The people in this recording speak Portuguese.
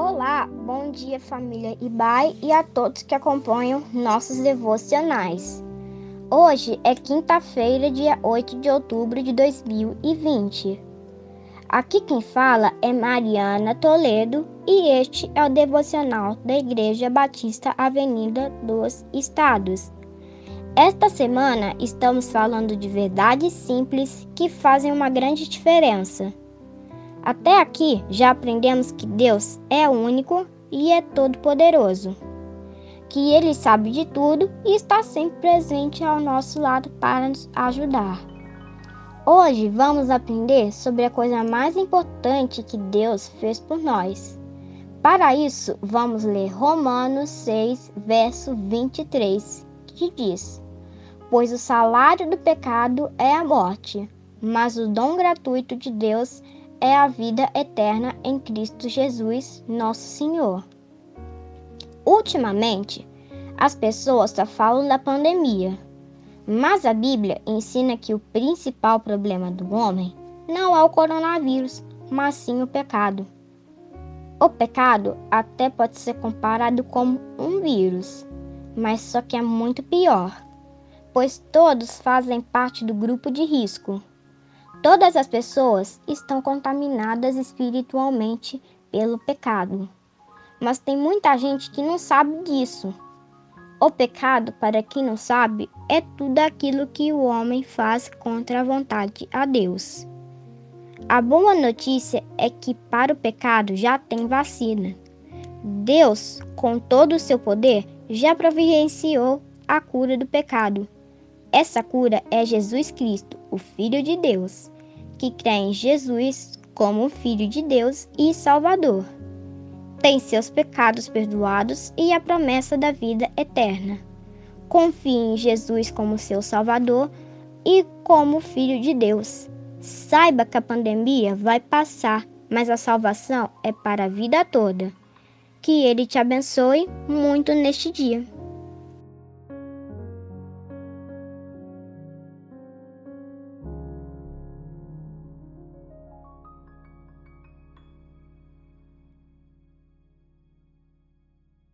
Olá, bom dia família Ibai e a todos que acompanham nossos devocionais. Hoje é quinta-feira, dia 8 de outubro de 2020. Aqui quem fala é Mariana Toledo e este é o devocional da Igreja Batista Avenida dos Estados. Esta semana estamos falando de verdades simples que fazem uma grande diferença. Até aqui já aprendemos que Deus é único e é todo-poderoso, que Ele sabe de tudo e está sempre presente ao nosso lado para nos ajudar. Hoje vamos aprender sobre a coisa mais importante que Deus fez por nós. Para isso, vamos ler Romanos 6, verso 23, que diz: Pois o salário do pecado é a morte, mas o dom gratuito de Deus é é a vida eterna em Cristo Jesus, nosso Senhor. Ultimamente, as pessoas só falam da pandemia, mas a Bíblia ensina que o principal problema do homem não é o coronavírus, mas sim o pecado. O pecado até pode ser comparado como um vírus, mas só que é muito pior, pois todos fazem parte do grupo de risco Todas as pessoas estão contaminadas espiritualmente pelo pecado. Mas tem muita gente que não sabe disso. O pecado, para quem não sabe, é tudo aquilo que o homem faz contra a vontade a Deus. A boa notícia é que para o pecado já tem vacina. Deus, com todo o seu poder, já providenciou a cura do pecado. Essa cura é Jesus Cristo, o Filho de Deus, que crê em Jesus como Filho de Deus e Salvador. Tem seus pecados perdoados e a promessa da vida eterna. Confie em Jesus como seu Salvador e como Filho de Deus. Saiba que a pandemia vai passar, mas a salvação é para a vida toda. Que Ele te abençoe muito neste dia.